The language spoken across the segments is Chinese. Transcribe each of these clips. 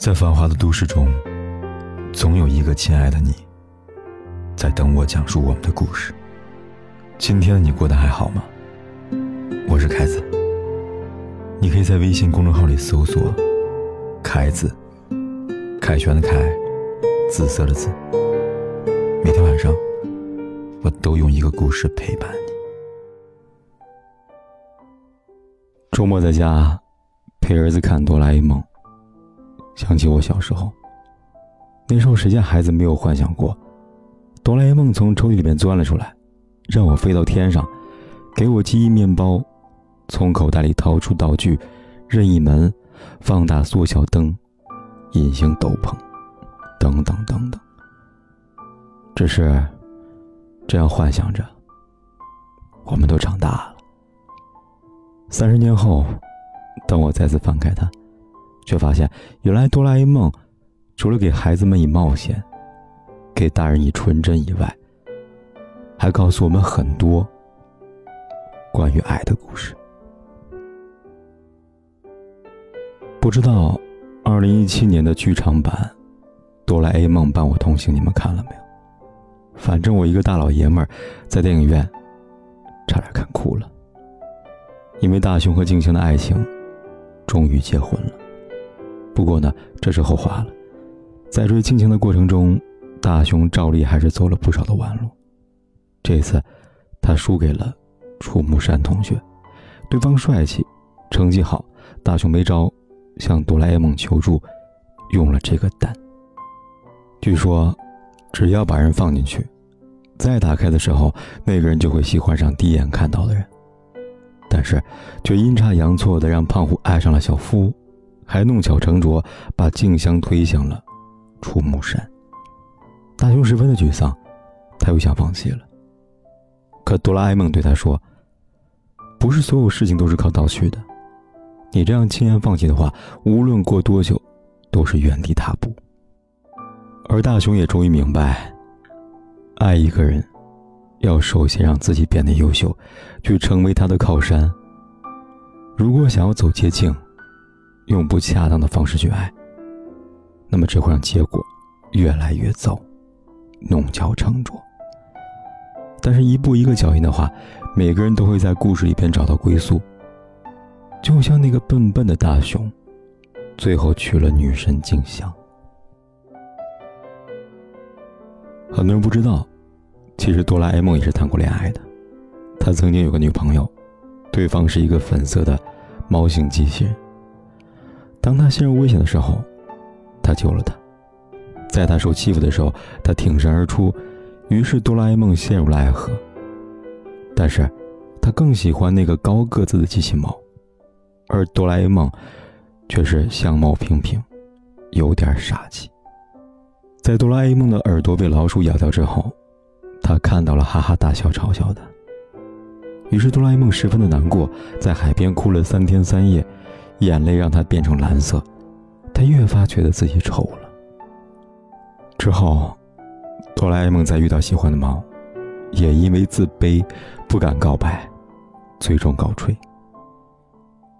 在繁华的都市中，总有一个亲爱的你，在等我讲述我们的故事。今天的你过得还好吗？我是凯子，你可以在微信公众号里搜索“凯子”，凯旋的凯，紫色的紫。每天晚上，我都用一个故事陪伴你。周末在家陪儿子看《哆啦 A 梦》。想起我小时候，那时候谁家孩子没有幻想过，哆啦 A 梦从抽屉里面钻了出来，让我飞到天上，给我记忆面包，从口袋里掏出道具，任意门、放大缩小灯、隐形斗篷，等等等等。只是这样幻想着，我们都长大了。三十年后，当我再次翻开它。却发现，原来哆啦 A 梦除了给孩子们以冒险，给大人以纯真以外，还告诉我们很多关于爱的故事。不知道二零一七年的剧场版《哆啦 A 梦伴我同行》你们看了没有？反正我一个大老爷们儿在电影院差点看哭了，因为大雄和静香的爱情终于结婚了。不过呢，这是后话了。在追亲情的过程中，大雄照例还是走了不少的弯路。这次，他输给了楚木山同学，对方帅气，成绩好，大雄没招，向哆啦 A 梦求助，用了这个蛋。据说，只要把人放进去，再打开的时候，那个人就会喜欢上第一眼看到的人。但是，却阴差阳错的让胖虎爱上了小夫。还弄巧成拙，把静香推向了出木山。大雄十分的沮丧，他又想放弃了。可哆啦 A 梦对他说：“不是所有事情都是靠倒叙的，你这样轻言放弃的话，无论过多久，都是原地踏步。”而大雄也终于明白，爱一个人，要首先让自己变得优秀，去成为他的靠山。如果想要走捷径，用不恰当的方式去爱，那么只会让结果越来越糟，弄巧成拙。但是，一步一个脚印的话，每个人都会在故事里边找到归宿。就像那个笨笨的大熊，最后娶了女神静香。很多人不知道，其实哆啦 A 梦也是谈过恋爱的。他曾经有个女朋友，对方是一个粉色的猫型机器人。当他陷入危险的时候，他救了他；在他受欺负的时候，他挺身而出。于是哆啦 A 梦陷入了爱河。但是，他更喜欢那个高个子的机器猫，而哆啦 A 梦却是相貌平平，有点傻气。在哆啦 A 梦的耳朵被老鼠咬掉之后，他看到了哈哈大笑嘲笑他。于是哆啦 A 梦十分的难过，在海边哭了三天三夜。眼泪让他变成蓝色，他越发觉得自己丑了。之后，哆啦 A 梦在遇到喜欢的猫，也因为自卑，不敢告白，最终告吹。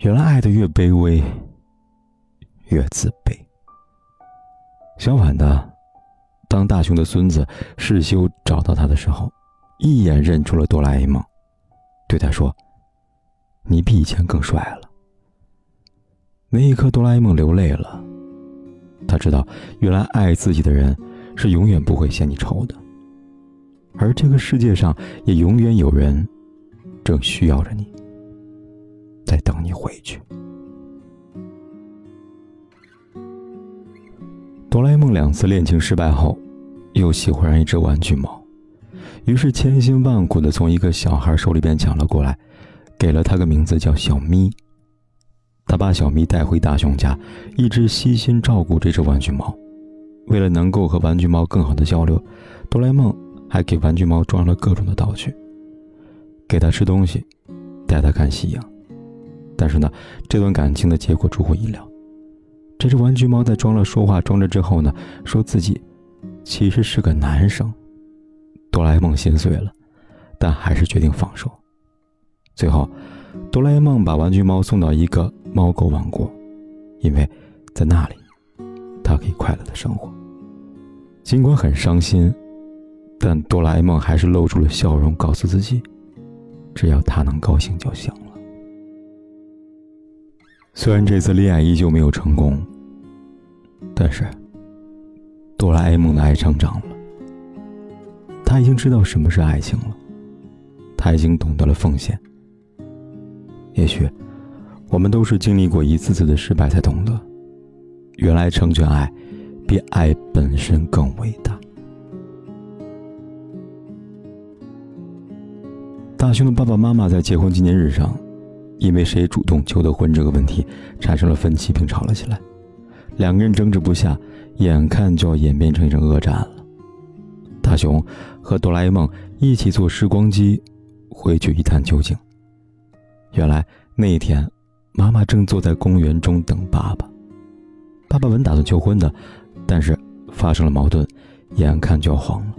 原来爱的越卑微，越自卑。相反的，当大雄的孙子世修找到他的时候，一眼认出了哆啦 A 梦，对他说：“你比以前更帅了。”那一刻，哆啦 A 梦流泪了。他知道，原来爱自己的人是永远不会嫌你丑的，而这个世界上也永远有人正需要着你，在等你回去。哆啦 A 梦两次恋情失败后，又喜欢上一只玩具猫，于是千辛万苦的从一个小孩手里边抢了过来，给了他个名字叫小咪。他把小咪带回大雄家，一直悉心照顾这只玩具猫。为了能够和玩具猫更好的交流，哆啦 A 梦还给玩具猫装了各种的道具，给它吃东西，带它看夕阳。但是呢，这段感情的结果出乎意料。这只玩具猫在装了说话装置之后呢，说自己其实是个男生。哆啦 A 梦心碎了，但还是决定放手。最后。哆啦 A 梦把玩具猫送到一个猫狗王国，因为在那里他可以快乐的生活。尽管很伤心，但哆啦 A 梦还是露出了笑容，告诉自己，只要他能高兴就行了。虽然这次恋爱依旧没有成功，但是哆啦 A 梦的爱成长了。他已经知道什么是爱情了，他已经懂得了奉献。也许，我们都是经历过一次次的失败，才懂得，原来成全爱，比爱本身更伟大。大雄的爸爸妈妈在结婚纪念日上。因为谁主动求的婚这个问题产生了分歧，并吵了起来，两个人争执不下，眼看就要演变成一场恶战了。大雄和哆啦 A 梦一起坐时光机回去一探究竟。原来那一天，妈妈正坐在公园中等爸爸。爸爸本打算求婚的，但是发生了矛盾，眼看就要黄了。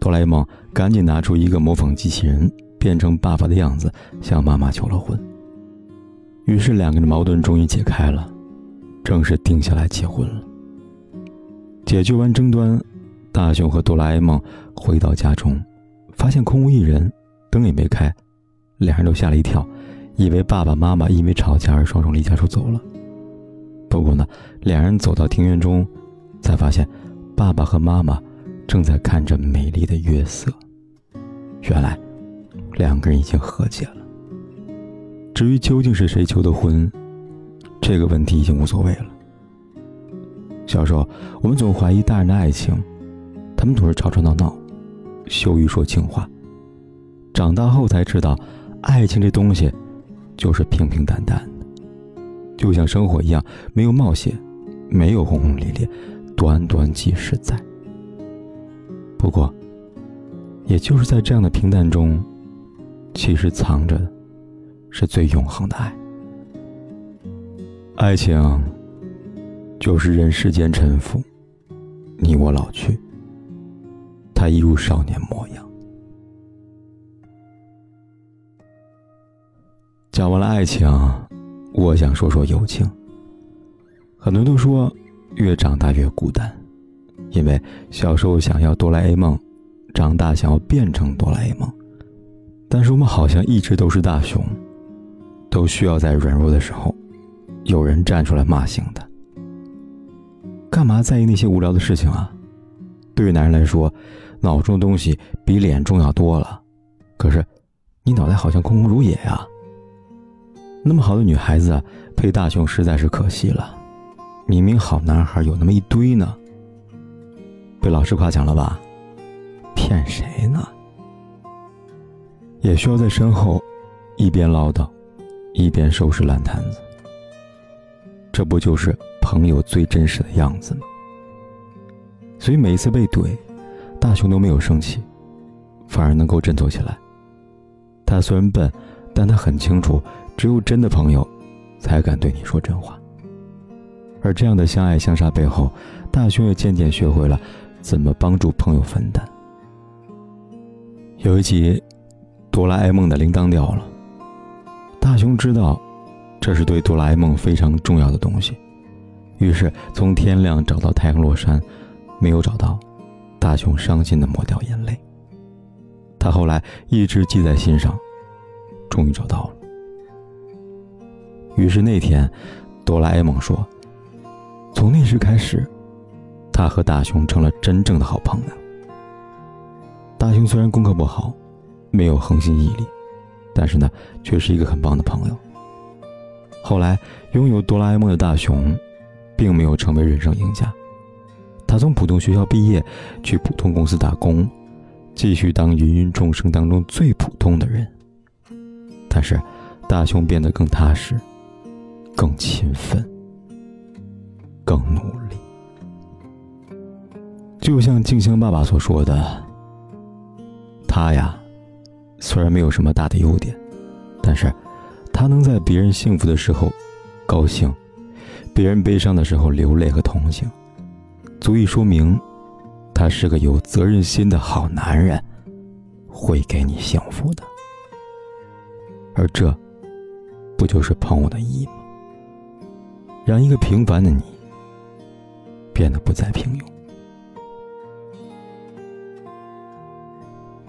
哆啦 A 梦赶紧拿出一个模仿机器人。变成爸爸的样子向妈妈求了婚。于是两个人的矛盾终于解开了，正式定下来结婚了。解决完争端，大雄和哆啦 A 梦回到家中，发现空无一人，灯也没开，两人都吓了一跳，以为爸爸妈妈因为吵架而双双离家出走了。不过呢，两人走到庭院中，才发现爸爸和妈妈正在看着美丽的月色。原来。两个人已经和解了。至于究竟是谁求的婚，这个问题已经无所谓了。小时候，我们总怀疑大人的爱情，他们总是吵吵闹闹，羞于说情话。长大后才知道，爱情这东西，就是平平淡淡的，就像生活一样，没有冒险，没有轰轰烈烈，短短几十载。不过，也就是在这样的平淡中。其实藏着的，是最永恒的爱。爱情，就是人世间沉浮，你我老去，他一如少年模样。讲完了爱情，我想说说友情。很多人都说，越长大越孤单，因为小时候想要哆啦 A 梦，长大想要变成哆啦 A 梦。但是我们好像一直都是大熊，都需要在软弱的时候，有人站出来骂醒他。干嘛在意那些无聊的事情啊？对于男人来说，脑中的东西比脸重要多了。可是，你脑袋好像空空如也呀。那么好的女孩子，配大熊实在是可惜了。明明好男孩有那么一堆呢。被老师夸奖了吧？骗谁呢？也需要在身后一边唠叨，一边收拾烂摊子。这不就是朋友最真实的样子吗？所以每一次被怼，大雄都没有生气，反而能够振作起来。他虽然笨，但他很清楚，只有真的朋友，才敢对你说真话。而这样的相爱相杀背后，大雄也渐渐学会了怎么帮助朋友分担。有一集。哆啦 A 梦的铃铛掉了，大雄知道这是对哆啦 A 梦非常重要的东西，于是从天亮找到太阳落山，没有找到，大雄伤心的抹掉眼泪。他后来一直记在心上，终于找到了。于是那天，哆啦 A 梦说：“从那时开始，他和大雄成了真正的好朋友。”大雄虽然功课不好。没有恒心毅力，但是呢，却是一个很棒的朋友。后来拥有哆啦 A 梦的大雄，并没有成为人生赢家。他从普通学校毕业，去普通公司打工，继续当芸芸众生当中最普通的人。但是，大雄变得更踏实，更勤奋，更努力。就像静香爸爸所说的，他呀。虽然没有什么大的优点，但是，他能在别人幸福的时候高兴，别人悲伤的时候流泪和同情，足以说明，他是个有责任心的好男人，会给你幸福的。而这，不就是朋友的意义？让一个平凡的你，变得不再平庸。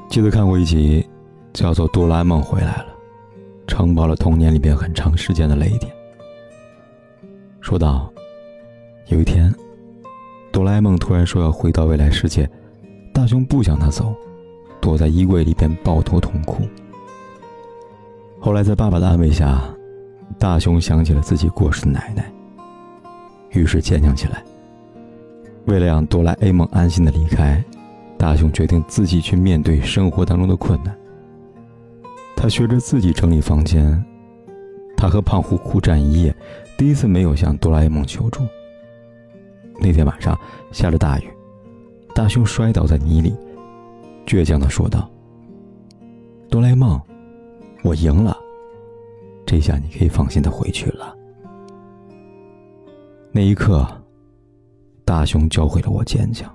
记得看过一集，叫做《哆啦 A 梦回来了》，承包了童年里边很长时间的泪点。说道：“有一天，哆啦 A 梦突然说要回到未来世界，大雄不想他走，躲在衣柜里边抱头痛哭。后来在爸爸的安慰下，大雄想起了自己过世的奶奶，于是坚强起来。为了让哆啦 A 梦安心的离开。”大雄决定自己去面对生活当中的困难。他学着自己整理房间，他和胖虎苦战一夜，第一次没有向哆啦 A 梦求助。那天晚上下着大雨，大雄摔倒在泥里，倔强地说道：“哆啦 A 梦，我赢了，这下你可以放心的回去了。”那一刻，大雄教会了我坚强。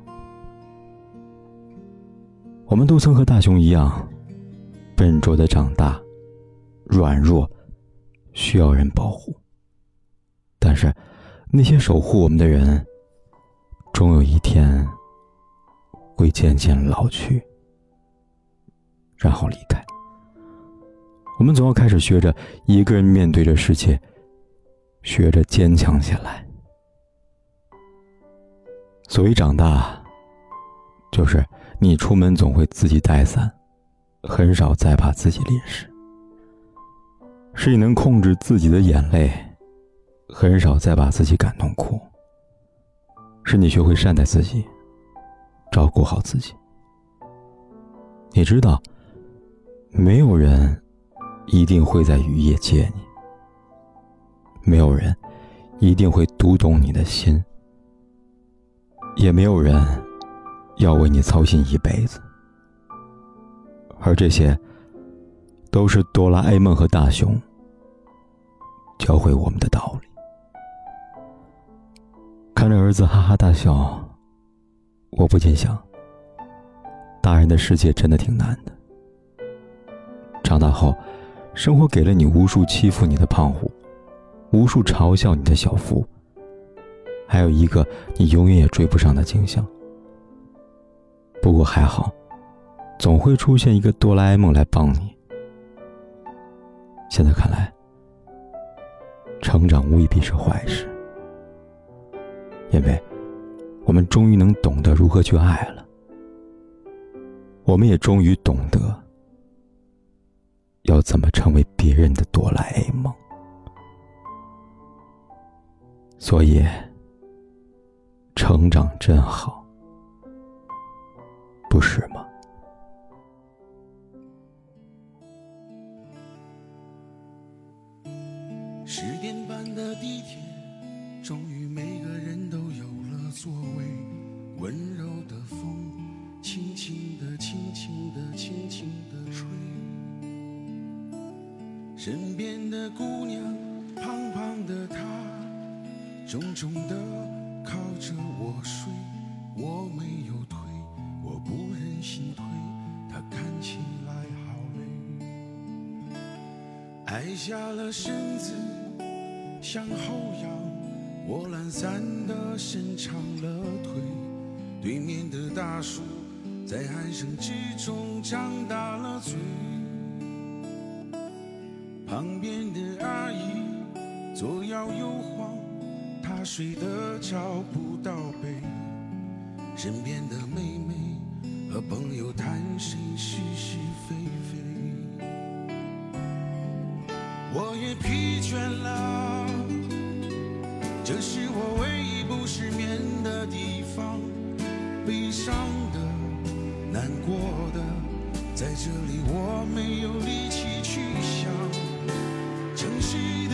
我们都曾和大雄一样，笨拙的长大，软弱，需要人保护。但是，那些守护我们的人，终有一天会渐渐老去，然后离开。我们总要开始学着一个人面对着世界，学着坚强起来。所谓长大，就是。你出门总会自己带伞，很少再怕自己淋湿；是你能控制自己的眼泪，很少再把自己感动哭；是你学会善待自己，照顾好自己。你知道，没有人一定会在雨夜接你，没有人一定会读懂你的心，也没有人。要为你操心一辈子，而这些，都是哆啦 A 梦和大雄教会我们的道理。看着儿子哈哈大笑，我不禁想：大人的世界真的挺难的。长大后，生活给了你无数欺负你的胖虎，无数嘲笑你的小夫，还有一个你永远也追不上的景象。不过还好，总会出现一个哆啦 A 梦来帮你。现在看来，成长未必是坏事，因为我们终于能懂得如何去爱了，我们也终于懂得要怎么成为别人的哆啦 A 梦。所以，成长真好。不是吗？十点半的地铁，终于每个人都有了座位。温柔的风，轻轻的、轻轻的、轻轻的吹。身边的姑娘，胖胖的她，重重的靠着我睡，我没有退。我不忍心推，他看起来好累，矮下了身子，向后仰，我懒散地伸长了腿。对面的大叔在鼾声之中张大了嘴，旁边的阿姨左摇右晃，睡得找不到北，身边的妹妹。和朋友谈心是是非非，我也疲倦了。这是我唯一不失眠的地方，悲伤的、难过的，在这里我没有力气去想。城市的，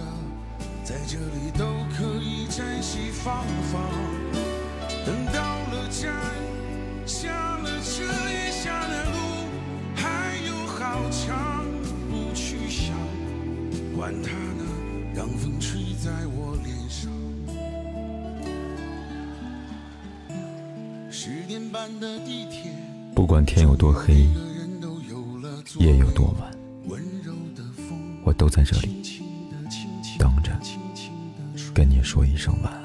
管它呢，让风吹在我脸上。十点半的地铁，不管天有多黑，夜有多晚，温柔的风，我都在这里等着跟你说一声晚安。